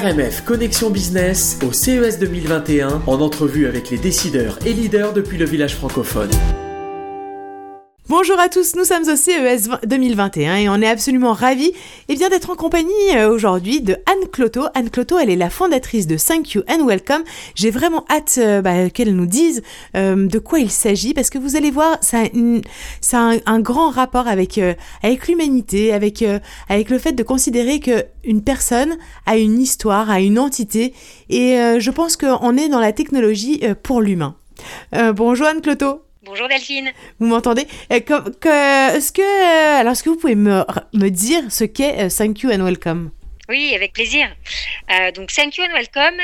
RMF Connexion Business au CES 2021 en entrevue avec les décideurs et leaders depuis le village francophone. Bonjour à tous, nous sommes au CES 2021 et on est absolument ravis eh bien, d'être en compagnie euh, aujourd'hui de Anne Cloto. Anne Cloto, elle est la fondatrice de Thank You and Welcome. J'ai vraiment hâte euh, bah, qu'elle nous dise euh, de quoi il s'agit parce que vous allez voir, ça a, un, grand rapport avec, l'humanité, avec, le fait de considérer que une personne a une histoire, a une entité et je pense qu'on est dans la technologie pour l'humain. bonjour Anne Cloto. Bonjour Delphine. Vous m'entendez? Euh, Est-ce que, euh, alors, est-ce que vous pouvez me, me dire ce qu'est euh, Thank You and Welcome? Oui, avec plaisir. donc, Thank You and Welcome,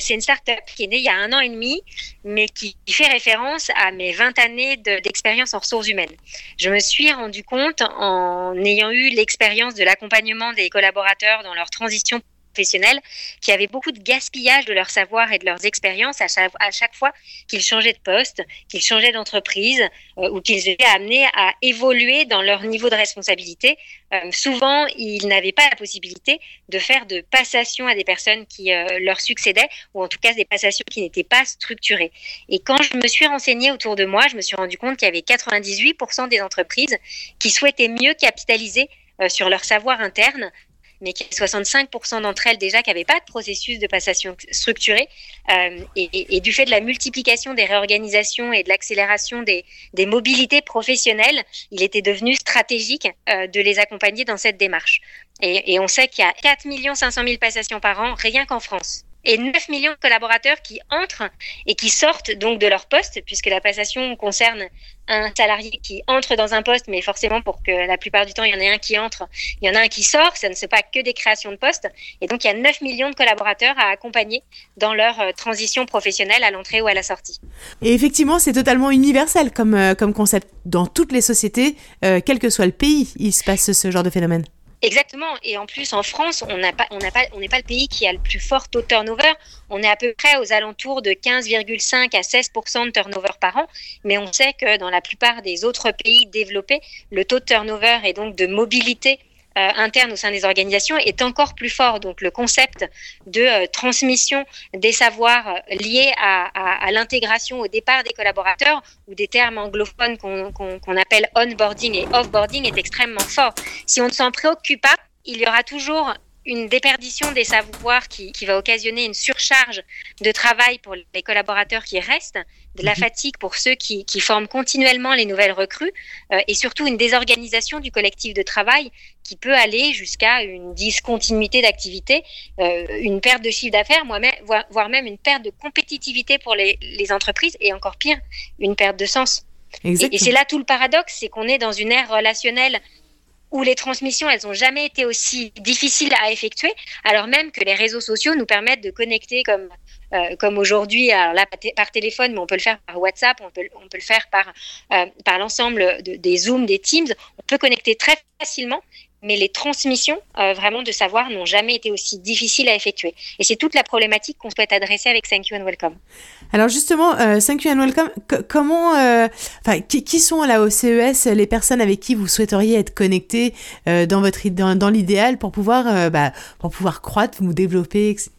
c'est une start-up qui est née il y a un an et demi, mais qui fait référence à mes 20 années d'expérience en ressources humaines. Je me suis rendu compte en ayant eu l'expérience de l'accompagnement des collaborateurs dans leur transition professionnels qui avaient beaucoup de gaspillage de leur savoir et de leurs expériences à chaque, à chaque fois qu'ils changeaient de poste, qu'ils changeaient d'entreprise euh, ou qu'ils étaient amenés à évoluer dans leur niveau de responsabilité. Euh, souvent, ils n'avaient pas la possibilité de faire de passation à des personnes qui euh, leur succédaient ou en tout cas des passations qui n'étaient pas structurées. Et quand je me suis renseignée autour de moi, je me suis rendu compte qu'il y avait 98% des entreprises qui souhaitaient mieux capitaliser sur leur savoir interne mais qu'il y a 65% d'entre elles déjà qui n'avaient pas de processus de passation structuré. Euh, et, du fait de la multiplication des réorganisations et de l'accélération des, des, mobilités professionnelles, il était devenu stratégique euh, de les accompagner dans cette démarche. Et, et on sait qu'il y a 4 500 000 passations par an rien qu'en France et 9 millions de collaborateurs qui entrent et qui sortent donc de leur poste, puisque la passation concerne un salarié qui entre dans un poste, mais forcément pour que la plupart du temps il y en ait un qui entre, il y en a un qui sort, ça ne se passe que des créations de postes. Et donc il y a 9 millions de collaborateurs à accompagner dans leur euh, transition professionnelle à l'entrée ou à la sortie. Et effectivement, c'est totalement universel comme, euh, concept. Dans toutes les sociétés, euh, quel que soit le pays, il se passe ce genre de phénomène. Exactement. Et en plus, en France, on n'a pas, on n'a pas, on n'est pas le pays qui a le plus fort taux de turnover. On est à peu près aux alentours de 15,5 à 16 de turnover par an. Mais on sait que dans la plupart des autres pays développés, le taux de turnover et donc de mobilité interne au sein des organisations est encore plus fort. Donc le concept de euh, transmission des savoirs euh, liés à, l'intégration au départ des collaborateurs ou des termes anglophones qu'on appelle onboarding et offboarding est extrêmement fort. Si on ne s'en préoccupe pas, il y aura toujours une déperdition des savoirs qui, va occasionner une surcharge de travail pour les collaborateurs qui restent, de la mhm. fatigue pour ceux qui, forment continuellement les nouvelles recrues euh, et surtout une désorganisation du collectif de travail qui peut aller jusqu'à une discontinuité d'activité, euh, une perte de chiffre d'affaires, voire même une perte de compétitivité pour les, entreprises et encore pire, une perte de sens. Et, et c'est là tout le paradoxe, c'est qu'on est dans une ère relationnelle où les transmissions, elles n'ont jamais été aussi difficiles à effectuer, alors même que les réseaux sociaux nous permettent de connecter comme, euh, comme aujourd'hui, là par téléphone, mais on peut le faire par WhatsApp, on peut, on peut le faire par, euh, par l'ensemble des Zooms, des Teams. On peut connecter très facilement mais les transmissions euh, vraiment de savoir n'ont jamais été aussi difficiles à effectuer. Et c'est toute la problématique qu'on souhaite adresser avec Thank You and Welcome. Alors justement, euh, Thank You and Welcome, comment, euh, qui, sont là au CES les personnes avec qui vous souhaiteriez être votre dans, dans l'idéal pour pouvoir bah, pour pouvoir croître, vous développer, etc.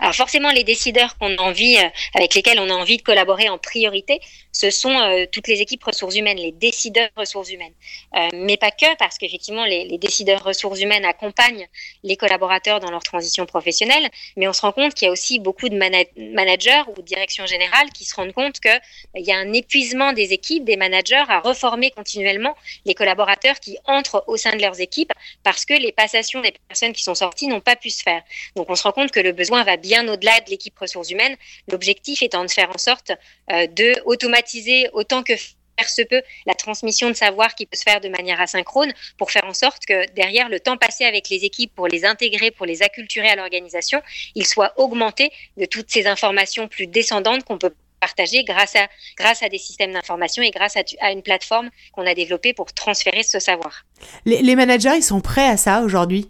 Alors forcément, les décideurs qu'on a envie, euh, avec lesquels on a envie de collaborer en priorité, ce sont euh, toutes les équipes ressources humaines, les décideurs ressources humaines. Euh, mais pas que, parce qu'effectivement, les, les, décideurs ressources humaines accompagnent les collaborateurs dans leur transition professionnelle, mais on se rend compte qu'il y a aussi beaucoup de managers ou directions générales qui se rendent compte qu'il il y a un épuisement des équipes, des managers à reformer continuellement les collaborateurs qui entrent au sein de leurs équipes parce que les passations des personnes qui sont sorties n'ont pas pu se faire. Donc on se rend compte que le besoin va bien au-delà de l'équipe ressources humaines. L'objectif étant de faire en sorte euh, de automatiser autant que faire se peut la transmission de savoir qui peut se faire de manière asynchrone pour faire en sorte que derrière le temps passé avec les équipes pour les intégrer, pour les acculturer à l'organisation, il soit augmenté de toutes ces informations plus descendantes qu'on peut partager grâce à, grâce à des systèmes d'information et grâce à, une plateforme qu'on a développée pour transférer ce savoir. Les, les managers, ils sont prêts à ça aujourd'hui?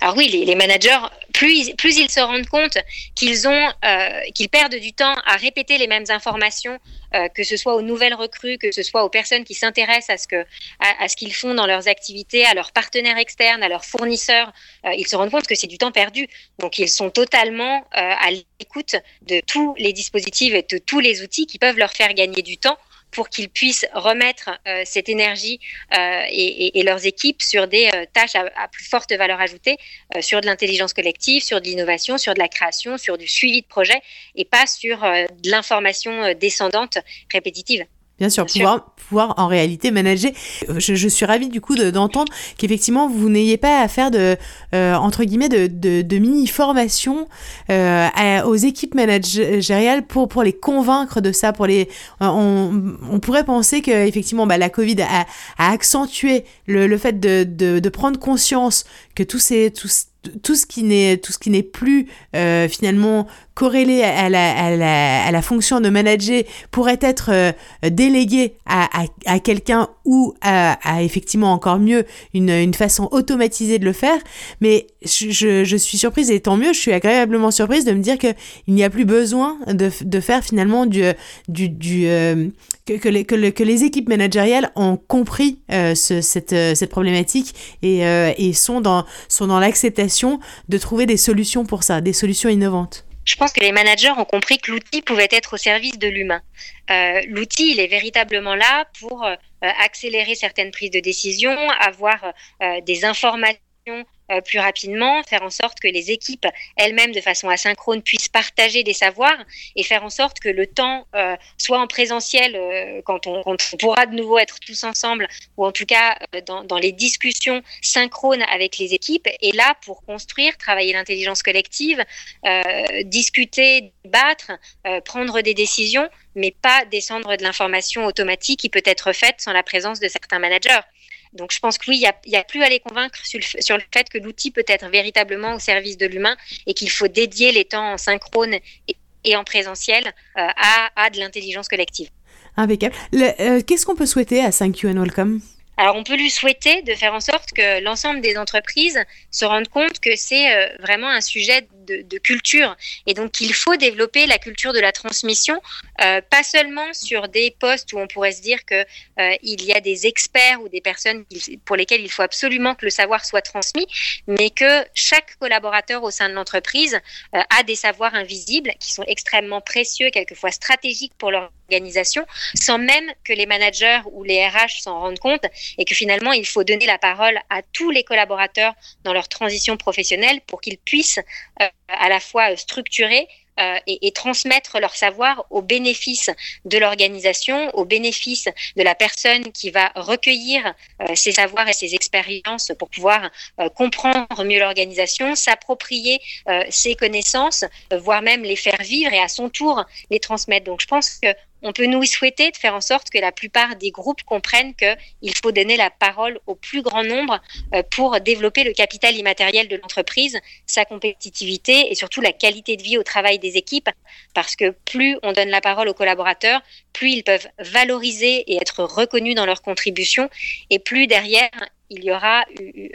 Alors oui, les, managers, plus, ils se rendent compte euh, qu'ils perdent du temps à répéter les mêmes informations, euh, que ce soit aux nouvelles recrues, que ce soit aux personnes qui s'intéressent à ce que, à, ce qu'ils font dans leurs activités, à leurs partenaires externes, à leurs fournisseurs, euh, ils se rendent compte que c'est du temps perdu. Donc ils sont totalement à l'écoute de tous les dispositifs et de tous les outils qui peuvent leur faire gagner du temps pour qu'ils puissent remettre euh, cette énergie euh, et, leurs équipes sur des euh, tâches à, plus forte valeur ajoutée, sur de l'intelligence collective, sur de l'innovation, sur de la création, sur du suivi de projet et pas sur de l'information descendante répétitive. Bien sûr, pouvoir, pouvoir en réalité manager. Je, je suis ravie du coup d'entendre qu'effectivement vous n'ayez pas à faire de euh, entre guillemets de, de, de mini formation euh, aux équipes managériales pour pour les convaincre de ça. Pour les, on, on pourrait penser que effectivement bah, la Covid a, a accentué le, le fait de, de, de prendre conscience que tous ces tous tout ce qui n'est plus euh, finalement corrélé à la, fonction de manager pourrait être euh, délégué à, quelqu'un ou à, effectivement encore mieux une, façon automatisée de le faire. Mais je, suis surprise et tant mieux, je suis agréablement surprise de me dire qu'il n'y a plus besoin de, faire finalement du euh, que, que, les, que, les, équipes managériales ont compris euh, ce, cette, cette problématique et, et sont dans, sont dans l'acceptation de trouver des solutions pour ça, des solutions innovantes je pense que les managers ont compris que l'outil pouvait être au service de l'humain. Euh, l'outil, il est véritablement là pour euh, accélérer certaines prises de décision, avoir euh, des informations euh, plus rapidement, faire en sorte que les équipes elles-mêmes, de façon asynchrone, puissent partager des savoirs et faire en sorte que le temps euh, soit en présentiel euh, quand, on, pourra de nouveau être tous ensemble ou en tout cas dans, dans, les discussions synchrones avec les équipes et là pour construire, travailler l'intelligence collective, discuter, débattre, prendre des décisions, mais pas descendre de l'information automatique qui peut être faite sans la présence de certains managers. Donc je pense que oui, il n'y a, plus à les convaincre sur le, fait que l'outil peut être véritablement au service de l'humain et qu'il faut dédier les temps en synchrone et, en présentiel euh, à, de l'intelligence collective. Impeccable. Euh, qu'est-ce qu'on peut souhaiter à 5Q and Welcome? Alors, on peut lui souhaiter de faire en sorte que l'ensemble des entreprises se rendent compte que c'est euh, vraiment un sujet de, culture et donc qu'il faut développer la culture de la transmission, euh, pas seulement sur des postes où on pourrait se dire que euh, il y a des experts ou des personnes pour lesquelles il faut absolument que le savoir soit transmis, mais que chaque collaborateur au sein de l'entreprise a des savoirs invisibles qui sont extrêmement précieux, quelquefois stratégiques pour l'organisation, sans même que les managers ou les RH s'en rendent compte et que finalement, il faut donner la parole à tous les collaborateurs dans leur transition professionnelle pour qu'ils puissent euh, à la fois structurer euh, et, transmettre leur savoir au bénéfice de l'organisation, au bénéfice de la personne qui va recueillir euh, ses savoirs et ses expériences pour pouvoir comprendre mieux l'organisation, s'approprier ses connaissances, voire même les faire vivre et à son tour les transmettre. Donc je pense que on peut nous souhaiter de faire en sorte que la plupart des groupes comprennent qu'il faut donner la parole au plus grand nombre euh, pour développer le capital immatériel de l'entreprise, sa compétitivité et surtout la qualité de vie au travail des équipes. Parce que plus on donne la parole aux collaborateurs, plus ils peuvent valoriser et être reconnus dans leurs contributions et plus derrière, il y aura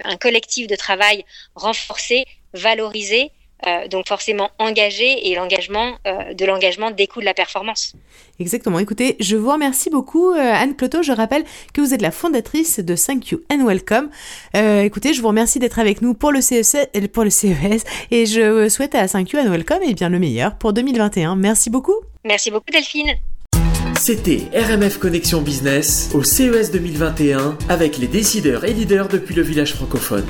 un collectif de travail renforcé, valorisé euh, donc forcément engagé et l'engagement euh, de l'engagement découle de la performance. Exactement. Écoutez, je vous remercie beaucoup euh, Anne Cloto. Je rappelle que vous êtes la fondatrice de Thank You and Welcome. écoutez, je vous remercie d'être avec nous pour le, CEC, pour le CES et je souhaite à Thank You and Welcome et bien le meilleur pour 2021. Merci beaucoup. Merci beaucoup Delphine. C'était RMF Connexion Business au CES 2021 avec les décideurs et leaders depuis le village francophone.